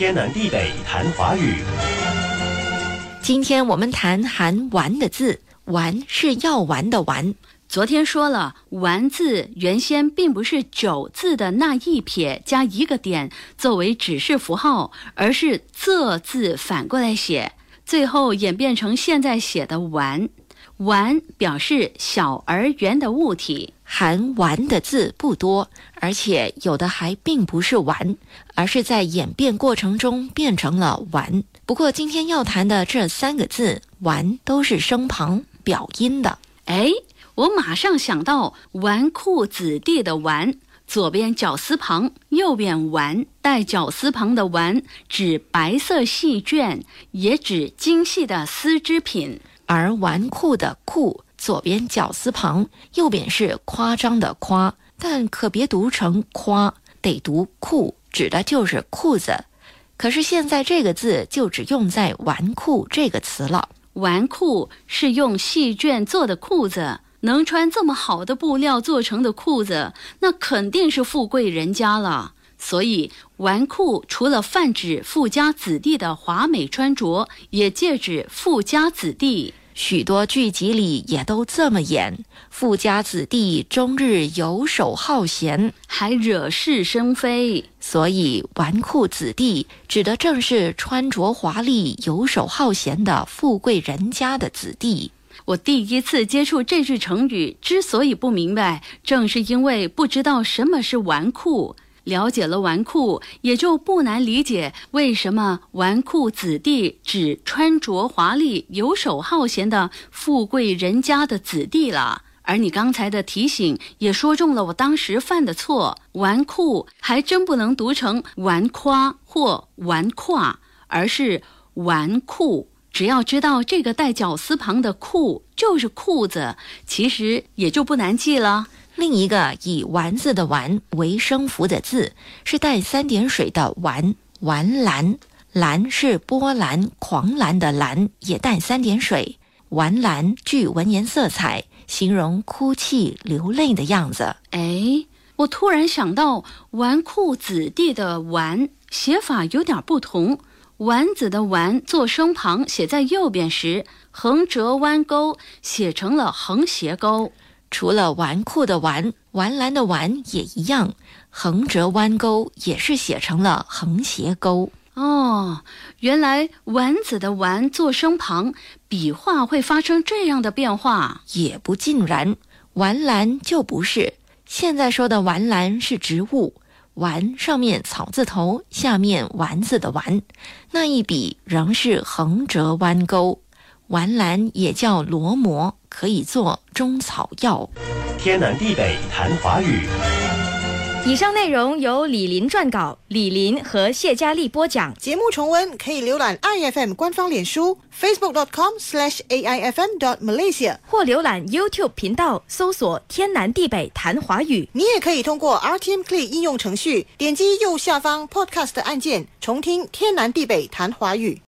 天南地北谈华语。今天我们谈含“玩”的字，“玩”是要玩的“玩”。昨天说了，“玩”字原先并不是“九”字的那一撇加一个点作为指示符号，而是“仄”字反过来写，最后演变成现在写的“玩”。丸表示小而圆的物体。含“丸”的字不多，而且有的还并不是“丸”，而是在演变过程中变成了“丸”。不过今天要谈的这三个字“丸”都是声旁表音的。哎，我马上想到“纨绔子弟”的“纨”，左边绞丝旁，右边“纨”，带绞丝旁的“纨”指白色细绢，也指精细的丝织品。而“纨绔”的“绔”。左边绞丝旁，右边是夸张的夸，但可别读成夸，得读裤，指的就是裤子。可是现在这个字就只用在“纨绔”这个词了。纨绔是用细绢做的裤子，能穿这么好的布料做成的裤子，那肯定是富贵人家了。所以，纨绔除了泛指富家子弟的华美穿着，也借指富家子弟。许多剧集里也都这么演，富家子弟终日游手好闲，还惹是生非。所以，纨绔子弟指的正是穿着华丽、游手好闲的富贵人家的子弟。我第一次接触这句成语，之所以不明白，正是因为不知道什么是纨绔。了解了纨绔，也就不难理解为什么纨绔子弟指穿着华丽、游手好闲的富贵人家的子弟了。而你刚才的提醒也说中了我当时犯的错，纨绔还真不能读成纨夸或纨胯，而是纨绔。只要知道这个带绞丝旁的“裤”就是裤子，其实也就不难记了。另一个以“丸”字的“丸”为声符的字是带三点水的“丸”，丸蓝，蓝是波澜狂澜的澜，也带三点水。丸蓝具文言色彩，形容哭泣流泪的样子。哎，我突然想到，纨绔子弟的“纨”写法有点不同，“丸子”的“丸”做声旁写在右边时，横折弯钩写成了横斜钩。除了纨绔的“纨”，纨蓝的“纨”也一样，横折弯钩也是写成了横斜钩。哦，原来“丸子”的“丸”做声旁，笔画会发生这样的变化？也不尽然，丸蓝就不是。现在说的丸蓝是植物，丸上面草字头，下面丸子的“丸”，那一笔仍是横折弯钩。丸兰也叫罗摩，可以做中草药。天南地北谈华语。以上内容由李林撰稿，李林和谢佳丽播讲。节目重温可以浏览 iFM 官方脸书 facebook com aifm dot malaysia 或浏览 YouTube 频道搜索“天南地北谈华语”。你也可以通过 RTM Play 应用程序点击右下方 Podcast 按键，重听“天南地北谈华语”。